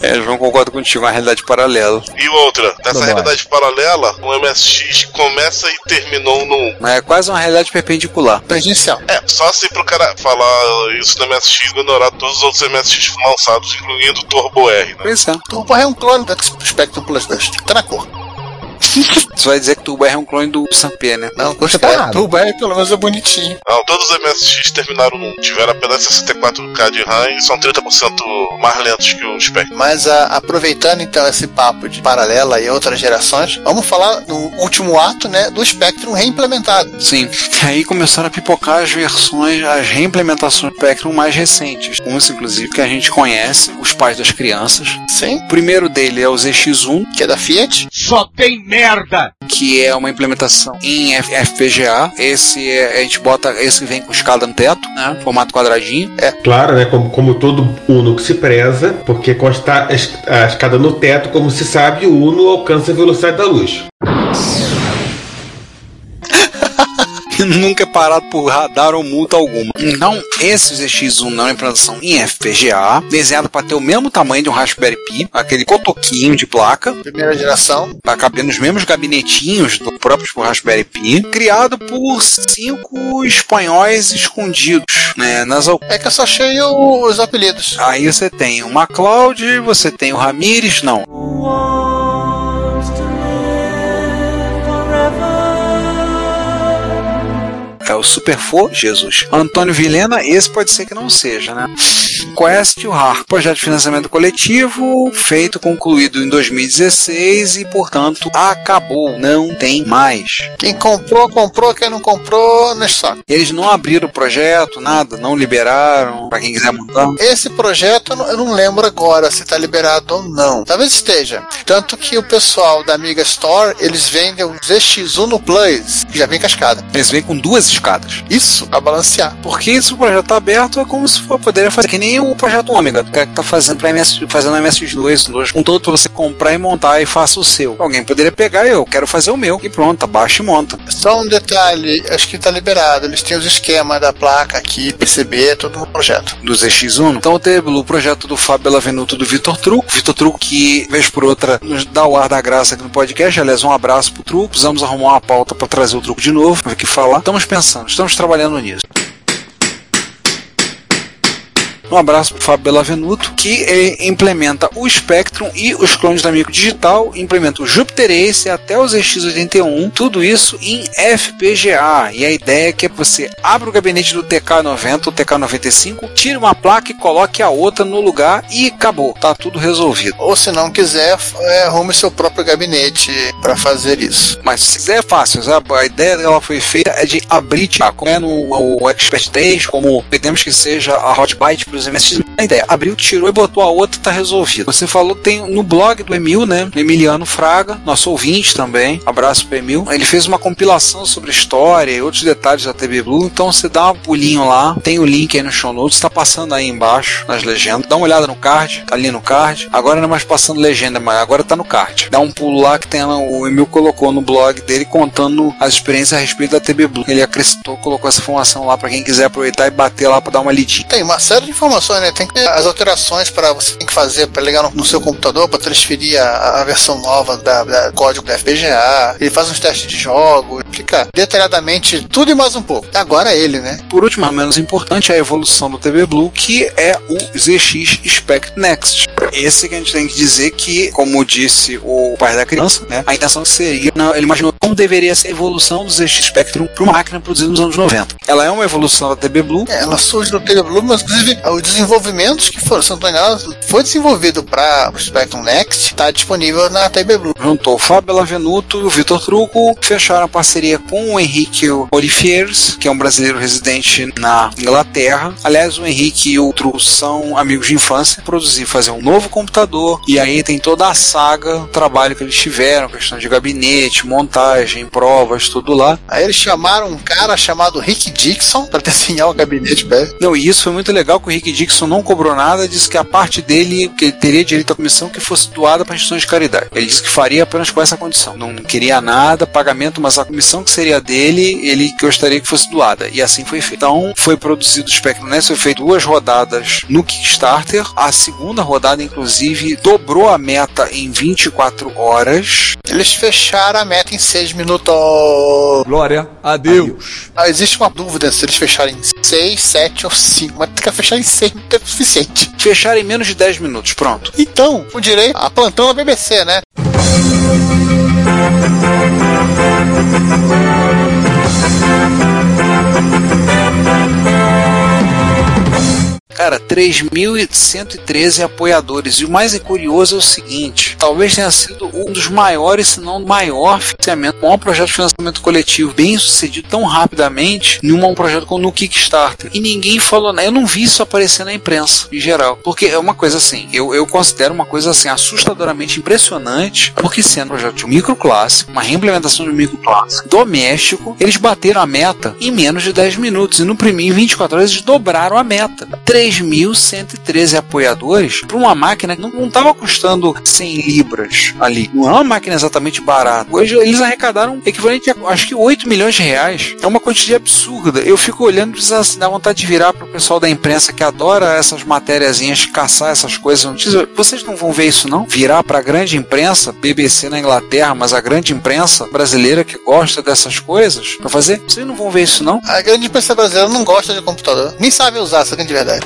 É, João, concordo contigo, é uma realidade paralela. E outra, nessa realidade paralela, o MSX começa e terminou no. É quase uma realidade perpendicular. Tangencial. É, só assim pro cara falar isso do MSX e ignorar todos os outros MSX lançados, incluindo o Turbo R. Né? Pois é. Turbo é um clone do Spectrum Plus 2. Tá na cor. Você vai dizer que Turbo R é um clone do Sampé, né? Não, Você tá é, errado. Turbo R pelo menos é bonitinho. Não, todos os MSX terminaram num. Tiveram apenas 64K de RAM e são 30% mais lentos que o Spectrum. Mas a- aproveitando então esse papo de paralela e outras gerações, vamos falar no último ato, né, do Spectrum reimplementado. Sim. Aí começaram a pipocar as versões, as reimplementações do Spectrum mais recentes. Uns, inclusive, que a gente conhece, os pais das crianças. Sim. O primeiro dele é o ZX1, Que é da Fiat. Só tem merda! que é uma implementação em FPGA. Esse é, a gente bota, esse vem com escada no teto, né? Formato quadradinho. Claro, né? Como, como todo Uno que se preza, porque com a esta- a es- a escada no teto, como se sabe, o Uno alcança a velocidade da luz. nunca é parado por radar ou multa alguma. Então, esse ZX1 não é uma implantação em FPGA, desenhado para ter o mesmo tamanho de um Raspberry Pi, aquele cotoquinho de placa, Primeira geração. para caber nos mesmos gabinetinhos do próprio Raspberry Pi, criado por cinco espanhóis escondidos, né, nas al- É que eu só achei os apelidos. Aí você tem o MacLeod, você tem o Ramires, não. É o Superfo, Jesus. Antônio Vilena, esse pode ser que não seja, né? Quest o RAR, projeto de financiamento coletivo, feito, concluído em 2016 e, portanto, acabou, não tem mais. Quem comprou, comprou. Quem não comprou, não sabe. Eles não abriram o projeto, nada, não liberaram para quem quiser montar. Esse projeto eu não, eu não lembro agora se está liberado ou não. Talvez esteja. Tanto que o pessoal da Amiga Store, eles vendem o ZX1 no Plus, que já vem cascada. Eles vêm com duas Isso, pra balancear. Porque se o projeto tá aberto, é como se for poderia fazer que nem o projeto Ômega, o que tá fazendo pra MS, fazendo MSX2, dois, com todo pra você comprar e montar e faça o seu. Alguém poderia pegar eu, quero fazer o meu, e pronto, abaixa e monta. Só um detalhe, acho que tá liberado. Eles têm os esquemas da placa aqui, PCB, todo no projeto. Do ZX1. Então teve o projeto do Fábio Bellavenuto do Vitor Truco. Vitor Truco que, vez por outra, nos dá o ar da graça aqui no podcast. Aliás, um abraço pro Truco. Precisamos arrumar uma pauta pra trazer o Truco de novo, pra o que falar. Estamos pensando, estamos trabalhando nisso. Um abraço pro Fábio Bellavenuto, que ele implementa o Spectrum e os clones da Amigo Digital, implementa o Jupiter Ace até o ZX81, tudo isso em FPGA. E a ideia é que você abra o gabinete do TK90 ou TK95, tire uma placa e coloque a outra no lugar e acabou, tá tudo resolvido. Ou se não quiser, é, arrume seu próprio gabinete para fazer isso. Mas se quiser é fácil, sabe? a ideia dela foi feita é de abrir, tirar, como é no o Expert 3, como pedimos que seja a Hot Byte para os MSX. A ideia, abriu, tirou e botou a outra, tá resolvido. Você falou tem no blog do Emil, né? Emiliano Fraga, nosso ouvinte também. Abraço pro Emil. Ele fez uma compilação sobre história e outros detalhes da TV Blue. Então você dá um pulinho lá, tem o link aí no show notes, tá passando aí embaixo nas legendas. Dá uma olhada no card, tá ali no card. Agora não é mais passando legenda, mas agora tá no card. Dá um pulo lá que tem o Emil colocou no blog dele contando as experiências a respeito da TV Blue. Ele acrescentou, colocou essa informação lá para quem quiser aproveitar e bater lá para dar uma lidinha. Tem uma série de informações, né? Tem que ter as alterações para você tem que fazer para ligar no, no seu computador para transferir a, a versão nova da, da código da FPGA. Ele faz uns testes de jogo, explica detalhadamente tudo e mais um pouco. Agora é ele, né? Por último, mas menos importante, é a evolução do TV Blue, que é o ZX Spect Next. Esse que a gente tem que dizer que, como disse o pai da criança, né, a intenção seria, não, ele imaginou como deveria ser a evolução do ZX Spectrum para uma máquina produzida nos anos 90. Ela é uma evolução da TV Blue. É, ela surge do TV Blue, mas inclusive os desenvolvimentos que foram, tô enganado, foi desenvolvido para o Spectrum Next, está disponível na TV Blue. Juntou o Fábio Bellavenuto e o Vitor Truco, fecharam a parceria com o Henrique Olifiers, que é um brasileiro residente na Inglaterra. Aliás, o Henrique e o Truco são amigos de infância, produzir, fazer um novo computador, e aí tem toda a saga, o trabalho que eles tiveram, questão de gabinete, montagem, provas, tudo lá. Aí eles chamaram um cara chamado Rick Dixon para desenhar o gabinete. Não, e isso foi muito legal que o Rick Dixon não cobrou nada, disse que a parte dele, que ele teria direito à comissão, que fosse doada para instituições de caridade. Ele disse que faria apenas com essa condição. Não queria nada, pagamento, mas a comissão que seria dele, ele gostaria que fosse doada. E assim foi feito. Então, foi produzido o Spectrum Next, foi feito duas rodadas no Kickstarter. A segunda rodada, inclusive, dobrou a meta em 24 horas. Eles fecharam a meta em 6 minutos. Glória a Deus. Ah, existe uma dúvida se eles fecharem em 6, 7 ou 5, mas tem que fechar em 6 não é suficiente. Fecharam em menos de 10 minutos, pronto. Então, o direito a plantão da BBC, né? Cara, 3.113 apoiadores. E o mais curioso é o seguinte: talvez tenha sido um dos maiores, se não o maior financiamento, maior projeto de financiamento coletivo bem sucedido tão rapidamente em um projeto como no Kickstarter. E ninguém falou nada. Eu não vi isso aparecer na imprensa, em geral. Porque é uma coisa assim, eu, eu considero uma coisa assim assustadoramente impressionante, porque sendo um projeto de um microclasse, uma reimplementação de um microclasse doméstico, eles bateram a meta em menos de 10 minutos. E no primeiro, em 24 horas, eles dobraram a meta. 3.113 apoiadores para uma máquina que não estava custando 100 libras ali. Não é uma máquina exatamente barata. Hoje eles arrecadaram equivalente a acho que 8 milhões de reais. É uma quantidade absurda. Eu fico olhando e assim, dá vontade de virar para o pessoal da imprensa que adora essas matériazinhas, caçar essas coisas. Vocês não vão ver isso não? Virar para a grande imprensa, BBC na Inglaterra, mas a grande imprensa brasileira que gosta dessas coisas para fazer? Vocês não vão ver isso não? A grande imprensa brasileira não gosta de computador. Nem sabe usar, essa grande verdade.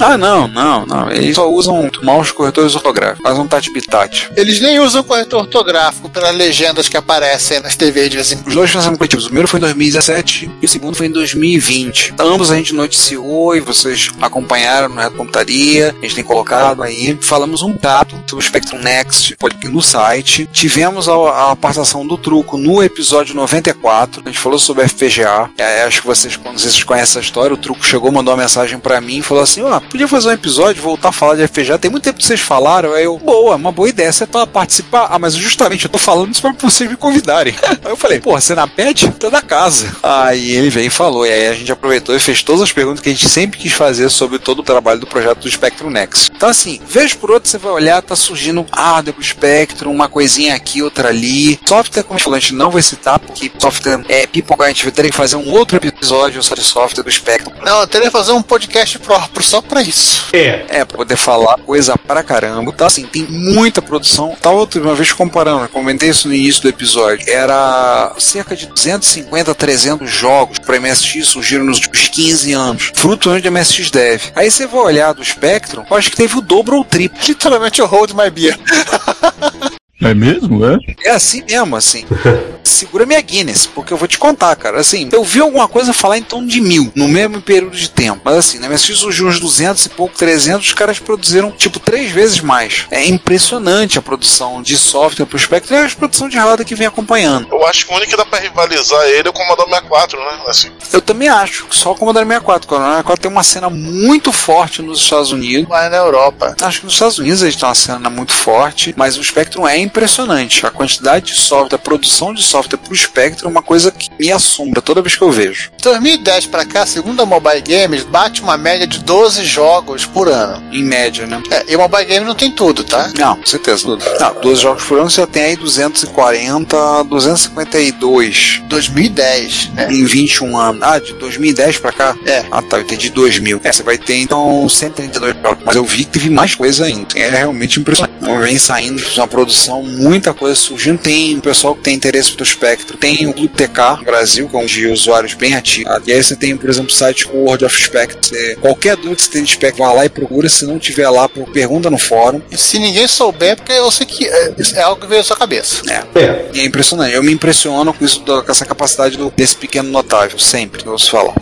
Ah, não, não, não. Eles só usam maus corretores ortográficos. Fazem um tati-bitate. Eles nem usam corretor ortográfico pelas legendas que aparecem nas TVs de vez em Os quando. dois financiamentos coletivos. O primeiro foi em 2017 e o segundo foi em 2020. Ambos a gente noticiou e vocês acompanharam no Reto Computaria. A gente tem colocado aí. Falamos um bocado sobre o Spectrum Next no site. Tivemos a, a participação do truco no episódio 94. A gente falou sobre FPGA. É, acho que vocês, quando vocês conhecem essa história, o truco chegou, mandou uma mensagem pra mim e falou assim: ó, podia fazer um episódio, voltar a falar de FPGA. Tem muito tempo que vocês falaram. Aí eu, boa, uma boa ideia. Você tá participar? Ah, mas justamente eu tô falando isso pra vocês me convidarem. Aí eu falei, porra, você na pet? Tá da casa. Aí ele veio e falou. E aí a gente aproveitou e fez todas as perguntas que a gente sempre quis fazer sobre todo o trabalho do projeto do Spectrum Next. Então, assim, vez por outra você vai olhar, tá surgindo hardware pro Spectrum, uma coisinha aqui, outra ali. Software, como a gente falou, a gente não vai citar, porque software é pipoca, a gente vai ter que fazer um outro episódio só de software do Spectrum. Não, eu teria que fazer um podcast próprio só pra isso. É. É, pra poder falar coisa pra caramba. Então, assim, tem muita produção. Tava outra uma vez comparando, eu comentei isso no início do episódio. Era cerca de 250, 300 jogos pra MSX surgiram nos últimos 15 anos. Fruto de MSX Dev. Aí você vai olhar do Spectrum, eu acho que teve o dobro ou o triplo. Literalmente eu hold my beer. É mesmo, é? É assim mesmo, assim. Segura minha Guinness, porque eu vou te contar, cara. Assim, eu vi alguma coisa falar em torno de mil, no mesmo período de tempo. Mas assim, na MSX surgiu uns 200 e pouco, 300, os caras produziram, tipo, três vezes mais. É impressionante a produção de software pro Spectrum e a produção de hardware que vem acompanhando. Eu acho que o único que dá pra rivalizar ele é o Commodore 64, né? Assim, Eu também acho, só o Commodore 64. O Commodore 64 tem uma cena muito forte nos Estados Unidos. Mas na Europa. Acho que nos Estados Unidos eles têm uma cena muito forte, mas o Spectrum é impressionante. A quantidade de software, a produção de software pro Spectrum é uma coisa que me assombra toda vez que eu vejo. De 2010 pra cá, segundo a Mobile Games, bate uma média de 12 jogos por ano. Em média, né? É, e o Mobile Game não tem tudo, tá? Não, com certeza. Não, 12 jogos por ano você já tem aí 240, 252 2010, né? em 21 anos. Ah, de 2010 pra cá? É. Ah, tá, eu entendi 2000. É, você vai ter então 132 jogos. Mas eu vi que teve mais coisa ainda. É realmente impressionante. Vem saindo uma produção, muita coisa surgindo. Tem o pessoal que tem interesse pro Spectrum. Tem o Clube TK no Brasil, com de usuários bem ativos. E aí você tem, por exemplo, o site World of Spectrum. Você- Qualquer dúvida que você tem de Spectrum, vai lá e procura. Se não tiver lá, pergunta no fórum. E se ninguém souber, porque eu sei que é, é algo que veio à sua cabeça. É. É. E é impressionante. Eu me impressiono com isso, com essa capacidade do- desse pequeno notável, sempre que eu ouço falar.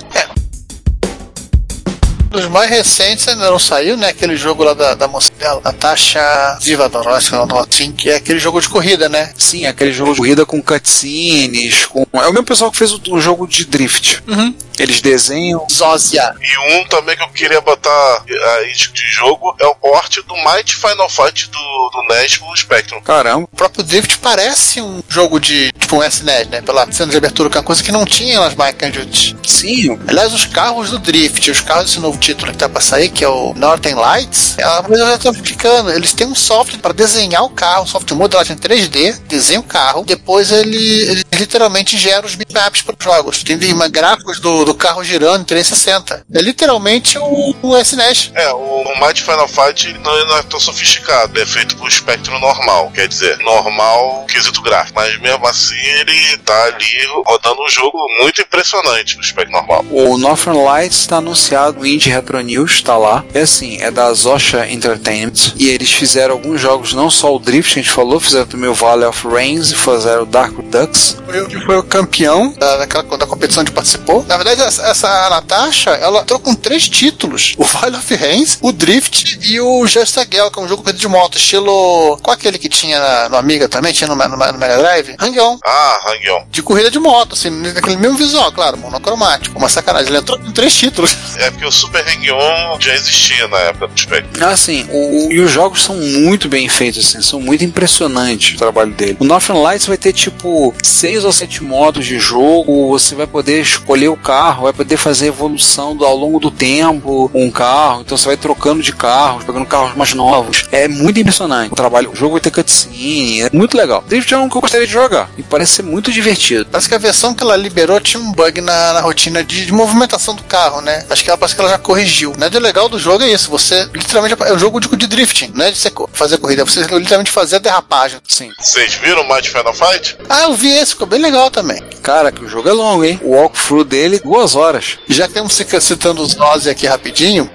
Dos mais recentes ainda não saiu, né? Aquele jogo lá da, da moça dela, Natasha Zivadoroff, assim, que é aquele jogo de corrida, né? Sim, aquele jogo de corrida com cutscenes, com... É o mesmo pessoal que fez o, o jogo de drift. Uhum. Eles desenham. Zózia. E um também que eu queria botar aí de, de jogo é o porte do Mighty Final Fight do, do NES pro Spectrum. Caramba. O próprio Drift parece um jogo de, tipo um SNES, né? Pela cena de abertura, que é uma coisa que não tinha nas máquinas de Sim, Aliás, os carros do Drift, os carros desse novo título que tá pra sair, que é o Northern Lights, é uma coisa que eu já tô explicando. Eles têm um software para desenhar o carro, um software modelagem em 3D, desenha o carro, depois ele, ele literalmente gera os bitmaps para os jogos. Tem gráficos do, do carro girando em 360. É literalmente o, o SNES. É, o, o Mighty Final Fight não, não é tão sofisticado, é feito com espectro normal, quer dizer, normal, quesito gráfico. Mas mesmo assim ele tá ali rodando um jogo muito impressionante no espectro normal. O Northern Lights está anunciado no Indie Retro News, tá lá. É assim, é da Zosha Entertainment. E eles fizeram alguns jogos, não só o Drift, que a gente falou, fizeram também o Valley of Rains e fizeram o Dark Ducks. Foi o que foi o campeão da, daquela, da competição onde participou. Na verdade, essa, essa Natasha, ela entrou com três títulos: o Valley of Rains, o Drift e o Just Gale, que é um jogo de moto, estilo. Qual aquele que tinha na- no Amiga também? Tinha no, no, no Mega Drive? Hang-On. Ah, Hang-On. De corrida de moto, assim, naquele mesmo visual, claro, monocromático. Uma sacanagem. Ele entrou com três títulos. É porque o Super Hang-On já existia na época do Spectrum. Assim, o, o- e os jogos são muito bem feitos, assim, são muito impressionantes o trabalho dele. O Northern Lights vai ter tipo seis ou sete modos de jogo, você vai poder escolher o carro, vai poder fazer evolução do- ao longo do tempo com um carro, então você vai trocando de carros, pegando carros mais novos. É muito impressionante o trabalho. O jogo vai ter cutscene, é muito legal. Drift é um que eu gostaria de jogar e parece ser muito divertido. Parece que a versão que ela liberou tinha um bug na, na rotina de, de movimentação do carro, né? Acho que ela parece que ela já corrigiu. Né? O legal do jogo é isso. Você literalmente é um jogo de, de drifting, não é de você fazer corrida, é você literalmente fazer a derrapagem. Sim. Vocês viram o Mighty Final Fight? Ah, eu vi esse, ficou bem legal também. Cara, que o jogo é longo, hein? O walkthrough dele, duas horas. Já que temos cica- citando os Ozzy aqui rapidinho,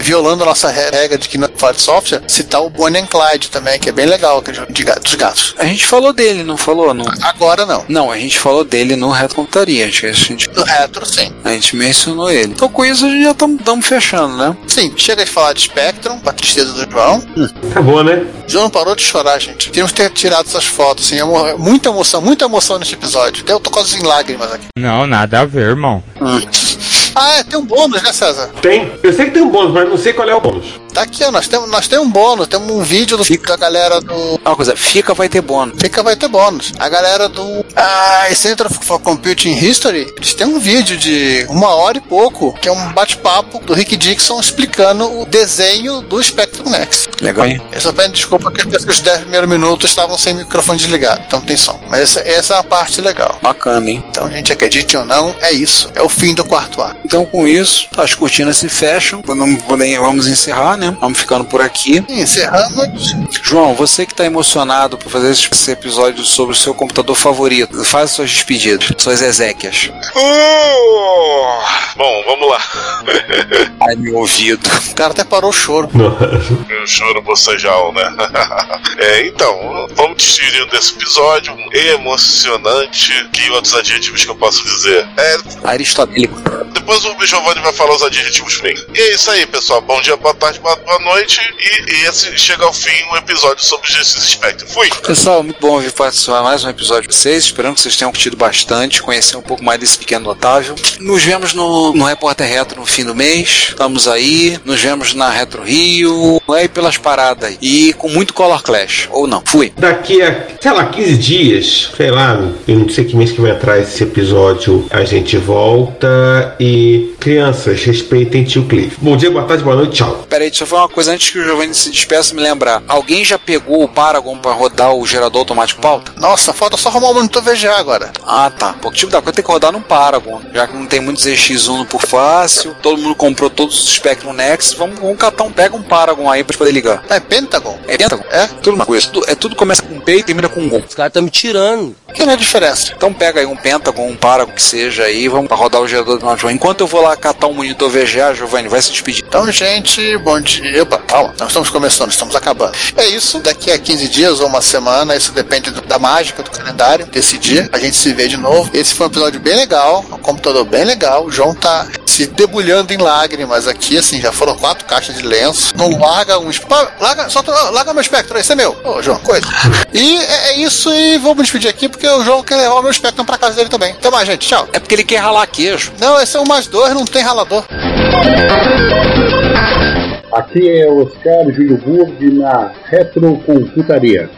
violando a nossa regra de que não fala de software, citar o Bonnie and Clyde também, que é bem legal, aquele jogo de gato- dos gatos. A gente falou dele, não falou? Não. Agora não. Não, a gente falou dele no Reto Computaria. Acho que a gente, No retro, sim. a gente mencionou ele. Então com isso a gente já estamos fechando, né? Sim, chega de falar de Spectrum, pra tristeza do João. Acabou, né? João não parou de chorar, gente. Temos que ter tirado essas fotos, assim. emo- Muita emoção, muita emoção nesse episódio. Até eu tô quase em lágrimas aqui. Não, nada a ver, irmão. Ah, é, tem um bônus, né, César? Tem. Eu sei que tem um bônus, mas não sei qual é o bônus. Tá aqui, ó. Nós temos, nós temos um bônus. Temos um vídeo do, da galera do. Uma coisa, fica vai ter bônus. Fica vai ter bônus. A galera do ah, Center for Computing History, eles têm um vídeo de uma hora e pouco, que é um bate-papo do Rick Dixon explicando o desenho do Spectrum Next. Legal, hein? Eu só peço desculpa que os 10 primeiros minutos estavam sem microfone desligado, então tem som. Mas essa, essa é a parte legal. Bacana, hein? Então, gente, acredite ou não, é isso. É o fim do quarto ato. Então com isso, as cortinas se fecham. Vamos, vamos encerrar, né? Vamos ficando por aqui. Encerramos. João, você que tá emocionado por fazer esse esse episódio sobre o seu computador favorito, faz suas despedidas, suas exéquias. Uh! Bom, vamos lá. Ai, meu ouvido. O cara até parou o choro. Meu choro bocejal, né? é, então, vamos despedindo desse episódio emocionante. Que outros adjetivos que eu posso dizer? É, Aristotélico. depois o Giovanni vai falar os adjetivos pra mim. E é isso aí, pessoal. Bom dia, boa tarde, boa boa noite. E, e esse chega ao fim o episódio sobre o Genesis Spectrum. Fui! Pessoal, muito bom vir participar mais um episódio de vocês. Esperando que vocês tenham curtido bastante, conhecer um pouco mais desse pequeno Otávio. Nos vemos no, no Repórter Retro no fim do mês. Estamos aí. Nos vemos na Retro Rio. Aí pelas paradas. E com muito Color Clash. Ou não. Fui. Daqui a, sei lá, 15 dias, sei lá, eu não sei que mês que vai entrar esse episódio, a gente volta e. Crianças, respeitem tio Cliff. Bom dia, boa tarde, boa noite, tchau. Pera aí, eu falar uma coisa antes que o Giovanni se despeça me lembrar. Alguém já pegou o Paragon pra rodar o gerador automático pauta? Nossa, falta só arrumar o monitor VGA agora. Ah, tá. Porque tipo da coisa tem que rodar num Paragon. Já que não tem muitos EX1 por fácil, todo mundo comprou todos os Spectrum Next. Vamos, vamos catar um, pega um Paragon aí pra poder ligar. É Pentagon? É Pentagon? É? Tudo uma coisa. Tudo, é tudo começa com P e termina com um. Os caras estão me tirando. Que não é a diferença? Então pega aí um Pentagon, um Paragon que seja aí, vamos rodar o gerador do Nautilus. Enquanto eu vou lá catar um monitor VGA, Giovanni, vai se despedir. Então, gente, bom dia. Opa, calma, nós estamos começando, estamos acabando. É isso, daqui a 15 dias ou uma semana, isso depende do- da mágica do calendário desse dia. A gente se vê de novo. Esse foi um episódio bem legal, um computador bem legal. O João tá se debulhando em lágrimas aqui, assim, já foram quatro caixas de lenço. Não larga um. Larga, solta, larga meu espectro, esse é meu. Ô, João, coisa. E é, é isso, e vou me despedir aqui porque o João quer levar o meu espectro pra casa dele também. Até mais, gente. Tchau. É porque ele quer ralar queijo. Não, esse é o mais dois, não tem ralador. Aqui é Oscar Júlio Burg na Retrocomputaria.